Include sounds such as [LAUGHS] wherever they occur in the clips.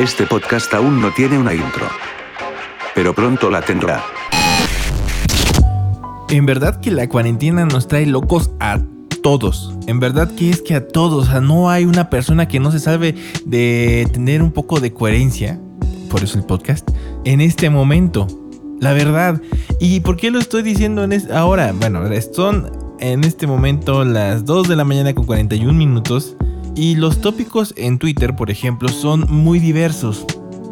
Este podcast aún no tiene una intro. Pero pronto la tendrá. En verdad que la cuarentena nos trae locos a todos. En verdad que es que a todos. O sea, no hay una persona que no se salve de tener un poco de coherencia. Por eso el podcast. En este momento. La verdad. ¿Y por qué lo estoy diciendo en ahora? Bueno, son en este momento las 2 de la mañana con 41 minutos. Y los tópicos en Twitter, por ejemplo, son muy diversos.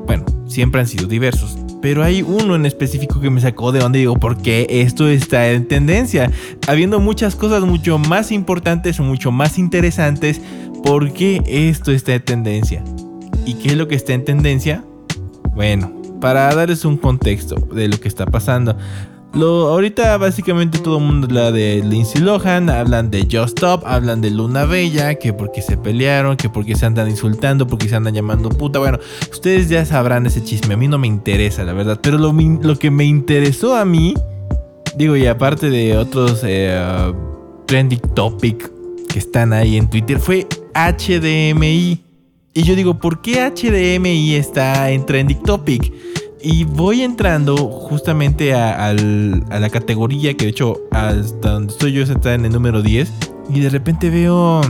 Bueno, siempre han sido diversos. Pero hay uno en específico que me sacó de donde digo, ¿por qué esto está en tendencia? Habiendo muchas cosas mucho más importantes o mucho más interesantes, ¿por qué esto está en tendencia? ¿Y qué es lo que está en tendencia? Bueno, para darles un contexto de lo que está pasando. Lo, ahorita básicamente todo el mundo habla de Lindsay Lohan, hablan de Just Stop, hablan de Luna Bella, que porque se pelearon, que porque se andan insultando, porque se andan llamando puta. Bueno, ustedes ya sabrán ese chisme, a mí no me interesa, la verdad. Pero lo, que me interesó a mí, digo, y aparte de otros eh, trending topic que están ahí en Twitter, fue HDMI. Y yo digo, ¿por qué HDMI está en trending topic? Y voy entrando justamente a, la categoría que de hecho hasta donde estoy yo está en el número 10. Y de repente veo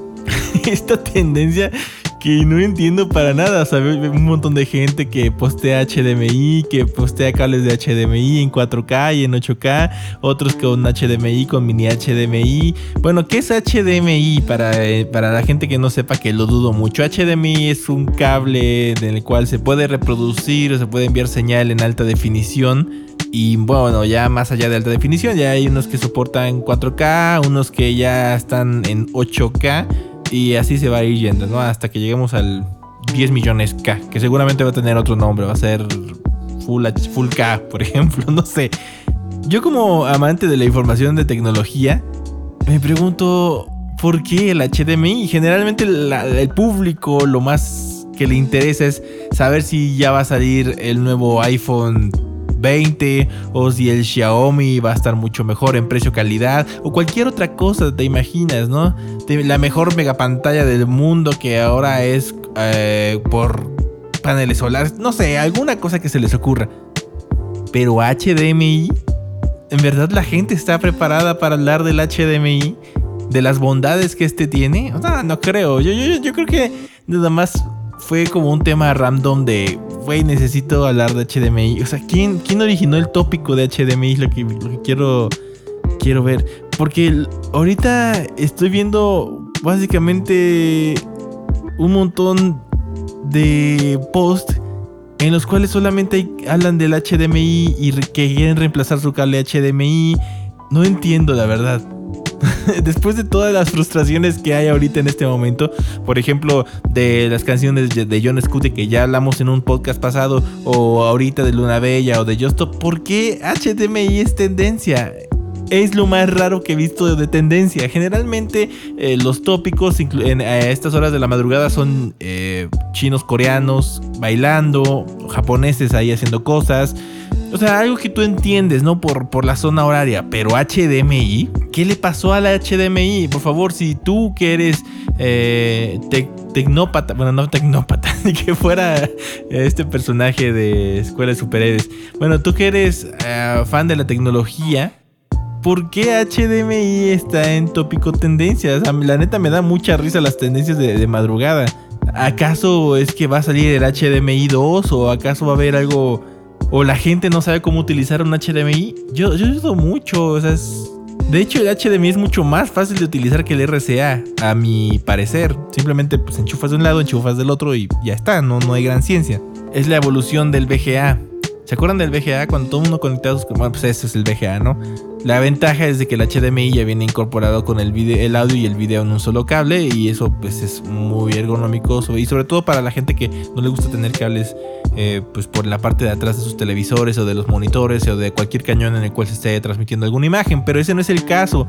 [LAUGHS] esta tendencia que no entiendo para nada. O un montón de gente que postea HDMI, que postea cables de HDMI en 4K y en 8K, otros con HDMI, con mini HDMI. Bueno, ¿qué es HDMI? Para, eh, para la gente que no sepa, que lo dudo mucho. HDMI es un cable en el cual se puede reproducir o se puede enviar señal en alta definición. Y bueno, ya más allá de alta definición, ya hay unos que soportan 4K, unos que ya están en 8K y así se va a ir yendo, ¿no? Hasta que lleguemos al 10 millones K, que seguramente va a tener otro nombre, va a ser Full, full K, [LAUGHS] por ejemplo, no sé. Yo como amante de la información de tecnología, me pregunto por qué el HDMI. Generalmente el público lo más que le interesa es saber si ya va a salir el nuevo iPhone 20 o si el Xiaomi va a estar mucho mejor en precio calidad o cualquier otra cosa te imaginas, ¿no? La mejor mega pantalla del mundo que ahora es eh, por paneles solares, no sé, alguna cosa que se les ocurra. Pero HDMI, ¿en verdad la gente está preparada para hablar del HDMI? De las bondades que este tiene? O sea, no creo. Yo, yo, yo creo que nada más fue como un tema random de, güey, necesito hablar de HDMI. O sea, ¿quién, quién originó el tópico de HDMI? Es lo que, quiero, quiero ver. Porque ahorita estoy viendo básicamente un montón de posts en los cuales solamente hablan del HDMI y que quieren reemplazar su cable HDMI. No entiendo la verdad. [LAUGHS] después de todas las frustraciones que hay ahorita en este momento, por ejemplo, de las canciones de John Scooter que ya hablamos en un podcast pasado, o ahorita de Luna Bella o de Justo, ¿por qué HDMI es tendencia? es lo más raro que he visto de tendencia. Generalmente eh, los tópicos en, a estas horas de la madrugada son eh, chinos coreanos bailando, japoneses ahí haciendo cosas. O sea, algo que tú entiendes, ¿no? Por, por la zona horaria. Pero HDMI, ¿qué le pasó a la HDMI? Por favor, si tú que eres eh, tecnópata, bueno, no tecnópata, [LAUGHS] ni que fuera este personaje de Escuela de Superhéroes. Bueno, tú que eres eh, fan de la tecnología, ¿por qué HDMI está en tópico tendencias? la neta me da mucha risa las tendencias de, de madrugada. ¿Acaso es que va a salir el HDMI 2 o acaso va a haber algo o la gente no sabe cómo utilizar un HDMI. Yo, yo uso mucho, o sea, de hecho el HDMI es mucho más fácil de utilizar que el RCA, a mi parecer. Simplemente pues enchufas de un lado, enchufas del otro y ya está, no, no hay gran ciencia. Es la evolución del VGA. ¿Se acuerdan del VGA? Cuando todo el mundo conectado, bueno, pues eso es el VGA, ¿no? La ventaja es de que el HDMI ya viene incorporado con el, audio y el video en un solo cable y eso pues es muy ergonómico y sobre todo para la gente que no le gusta tener cables eh, pues por la parte de atrás de sus televisores o de los monitores o de cualquier cañón en el cual se esté transmitiendo alguna imagen, pero ese no es el caso.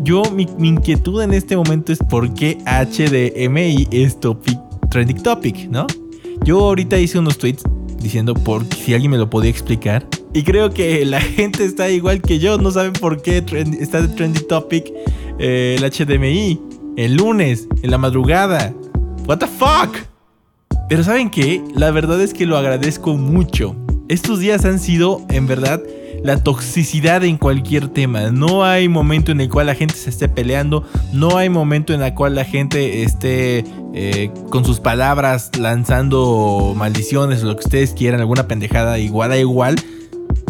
Yo, mi, inquietud en este momento es por qué HDMI es topic, trending topic, ¿no? Yo ahorita hice unos tweets diciendo por si alguien me lo podía explicar. Y creo que la [LAUGHS] gente está igual que yo, no saben por qué está de trending topic eh, el HDMI. El lunes, en la madrugada. What the fuck? Pero ¿saben qué? La verdad es que lo agradezco mucho. Estos días han sido, en verdad, la toxicidad en cualquier tema. No hay momento en el cual la gente se esté peleando. No hay momento en el cual la gente esté eh, con sus palabras lanzando maldiciones o lo que ustedes quieran, alguna pendejada igual a igual.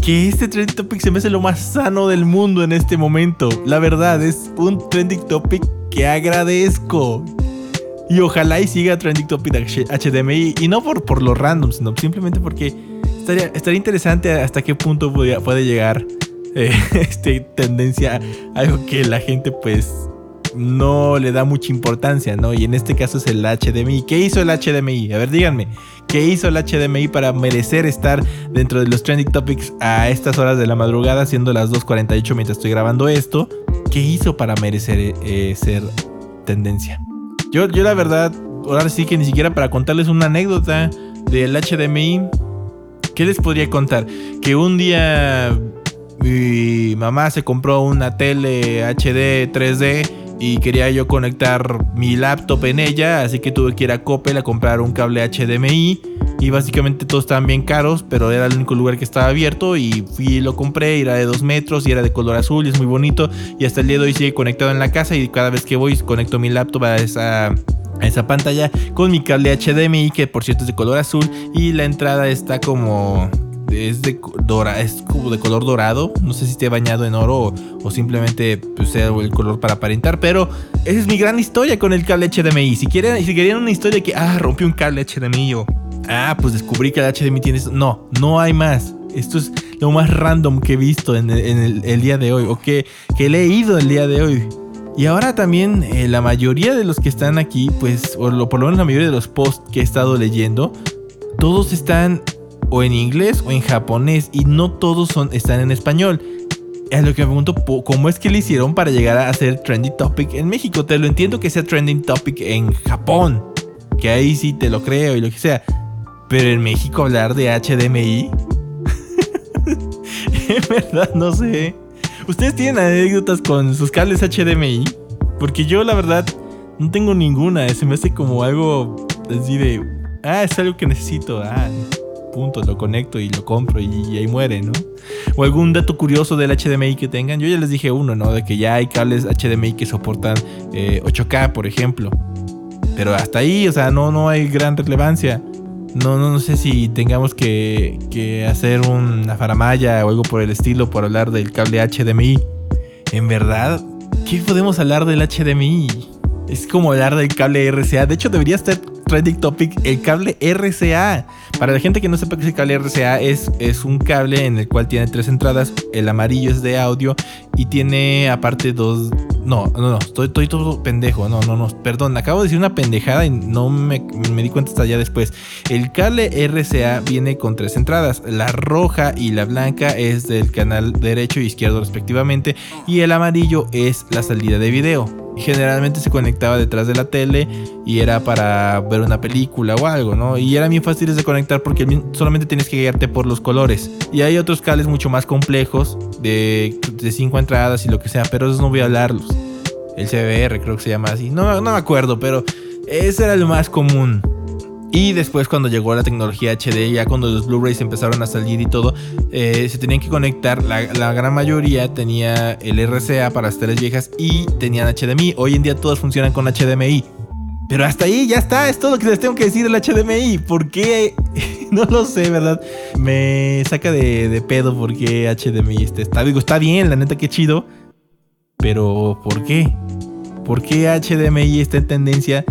Que este trending topic se me hace lo más sano del mundo en este momento. La verdad, es un trending topic que agradezco. Y ojalá y siga trending topic HDMI. Y no por, por lo random, sino simplemente porque estaría, interesante hasta qué punto puede, llegar eh, [LAUGHS] este, tendencia algo que la gente pues no le da mucha importancia, ¿no? Y en este caso es el HDMI. ¿Qué hizo el HDMI? A ver, díganme, ¿qué hizo el HDMI para merecer estar dentro de los trending topics a estas horas de la madrugada, siendo las 2.48 mientras estoy grabando esto? ¿Qué hizo para merecer eh, ser tendencia? Yo, yo la verdad, ahora sí que ni siquiera para contarles una anécdota del HDMI, ¿Qué les podría contar? Que un día mi mamá se compró una tele HD 3D y quería yo conectar mi laptop en ella, así que tuve que ir a Coppel a comprar un cable HDMI y básicamente todos estaban bien caros, pero era el único lugar que estaba abierto y fui y lo compré, era de 2 metros y era de color azul y es muy bonito y hasta el día de hoy sigue conectado en la casa y cada vez que voy conecto mi laptop a esa esa pantalla con mi cable HDMI que por cierto es de color azul y la entrada está como es de es como de color dorado, no sé si esté bañado en oro o, simplemente pues, sea el color para aparentar, pero esa es mi gran historia con el cable HDMI. Si quieren, si querían una historia que ah, rompí un cable HDMI o ah, pues descubrí que el HDMI tiene eso. No, no hay más. Esto es lo más random que he visto en el, día de hoy o que, he leído el día de hoy. Y ahora también eh, la mayoría de los que están aquí, pues, o por lo menos la mayoría de los posts que he estado leyendo, todos están o en inglés o en japonés y no todos son, están en español. A lo que me pregunto, ¿cómo es que le hicieron para llegar a hacer trending topic en México? Te lo entiendo que sea trending topic en Japón, que ahí sí te lo creo y lo que sea. Pero en México hablar de HDMI, [LAUGHS] en verdad no sé. ¿Ustedes tienen anécdotas con sus cables HDMI? Porque yo la verdad no tengo ninguna. Se me hace como algo así de... Ah, es algo que necesito. Ah, punto, lo conecto y lo compro y, ahí muere, ¿no? O algún dato curioso del HDMI que tengan. Yo ya les dije uno, ¿no? De que ya hay cables HDMI que soportan 8K, eh, por ejemplo. Pero hasta ahí, o sea, no, no hay gran relevancia. No, no, sé si tengamos que, que hacer una faramaya o algo por el estilo por hablar del cable HDMI. En verdad, ¿qué podemos hablar del HDMI? Es como hablar del cable RCA. De hecho, debería estar trending topic el cable RCA. Para la gente que no sepa qué es el cable RCA, es, es un cable en el cual tiene tres entradas. El amarillo es de audio y tiene aparte dos. No, no, no, estoy, todo pendejo. No, no, no, perdón, acabo de decir una pendejada y no me, me di cuenta hasta allá después. El cable RCA viene con tres entradas. La roja y la blanca es del canal derecho e izquierdo respectivamente. Y el amarillo es la salida de video generalmente se conectaba detrás de la tele y era para ver una película o algo, ¿no? Y eran bien fáciles de conectar porque solamente tienes que guiarte por los colores. Y hay otros cables mucho más complejos de, de cinco entradas y lo que sea, pero esos no voy a hablarlos. El CBR creo que se llama así. No, no me acuerdo, pero ese era lo más común. Y después cuando llegó la tecnología HD, ya cuando los Blu-rays empezaron a salir y todo, eh, se tenían que conectar. La, gran mayoría tenía el RCA para las teles viejas y tenían HDMI. Hoy en día todos funcionan con HDMI. Pero hasta ahí ya está, es todo lo que les tengo que decir del HDMI. ¿Por qué? [LAUGHS] no lo sé, ¿verdad? Me saca de, pedo porque HDMI está, está, digo, está bien, la neta que chido. Pero ¿por qué? ¿Por qué HDMI está en tendencia?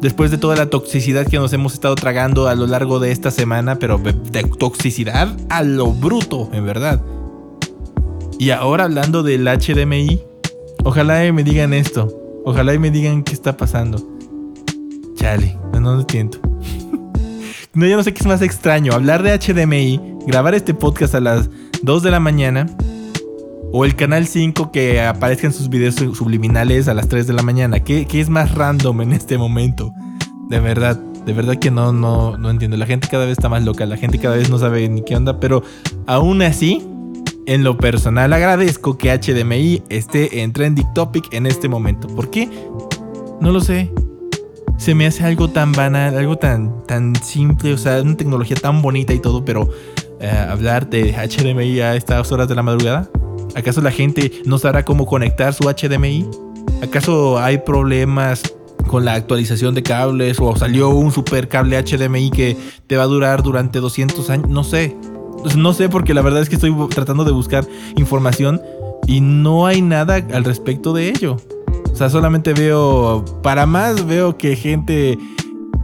Después de toda la toxicidad que nos hemos estado tragando a lo largo de esta semana, pero de toxicidad a lo bruto, en verdad. Y ahora hablando del HDMI, ojalá me digan esto, ojalá me digan qué está pasando. Chale, no, no entiendo. [LAUGHS] no, yo no sé qué es más extraño, hablar de HDMI, grabar este podcast a las 2 de la mañana o el canal 5 que aparezcan sus videos subliminales a las 3 de la mañana. ¿Qué, es más random en este momento? De verdad, de verdad que no, no, no entiendo. La gente cada vez está más loca, la gente cada vez no sabe ni qué onda, pero aún así, en lo personal agradezco que HDMI esté en Trending Topic en este momento. ¿Por qué? No lo sé. se me hace algo tan banal, algo tan, tan simple, o sea, una tecnología tan bonita y todo, pero eh, hablar de HDMI a estas horas de la madrugada. ¿Acaso la gente no sabrá cómo conectar su HDMI? ¿Acaso hay problemas con la actualización de cables o salió un super cable HDMI que te va a durar durante 200 años? No sé. No sé porque la verdad es que estoy tratando de buscar información y no hay nada al respecto de ello. O sea, solamente veo, para más veo que gente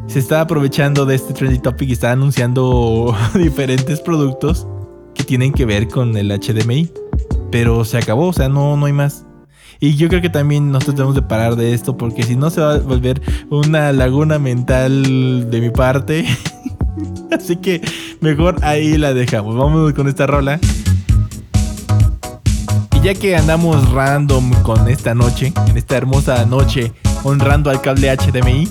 se está aprovechando de este trendy topic y está anunciando [LAUGHS] diferentes productos que tienen que ver con el HDMI. Pero se acabó, o sea, no, no hay más. Y yo creo que también nosotros tenemos de parar de esto porque si no se va a volver una laguna mental de mi parte. [LAUGHS] Así que mejor ahí la dejamos. Vamos con esta rola ya que andamos random con esta noche, en esta hermosa noche, honrando al cable HDMI,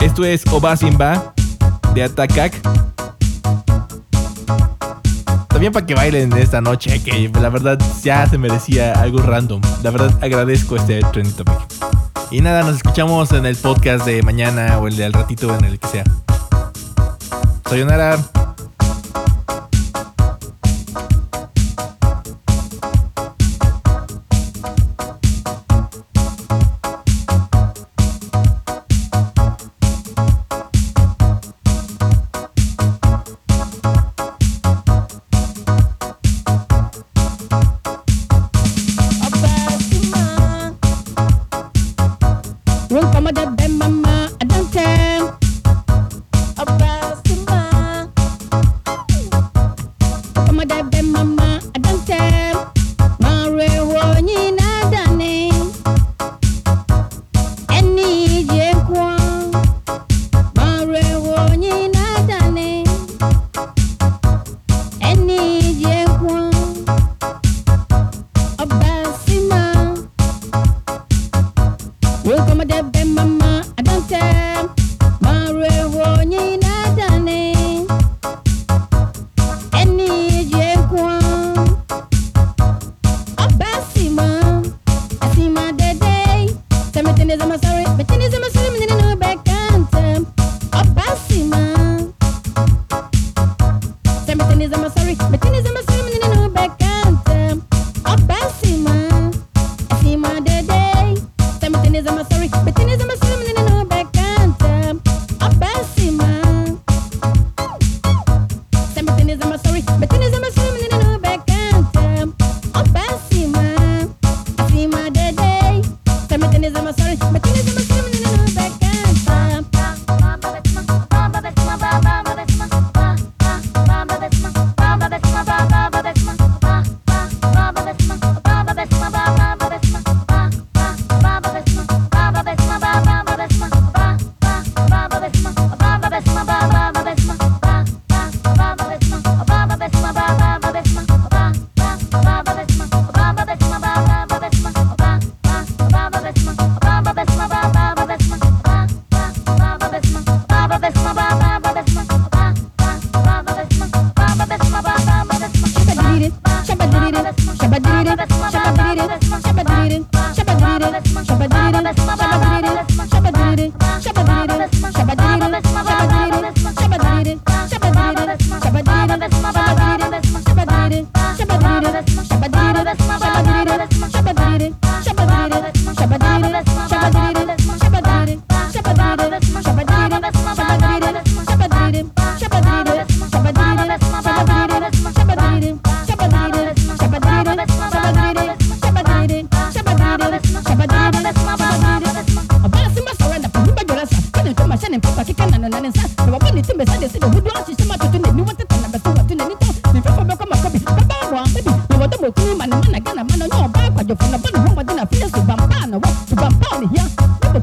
esto es Obasimba de Atakak. También para que bailen esta noche, que la verdad ya se merecía algo random. La verdad agradezco este trend topic. Y nada, nos escuchamos en el podcast de mañana o el de al ratito en el que sea. Shabba dee dee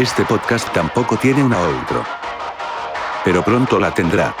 Este podcast tampoco tiene una outro. Pero pronto la tendrá.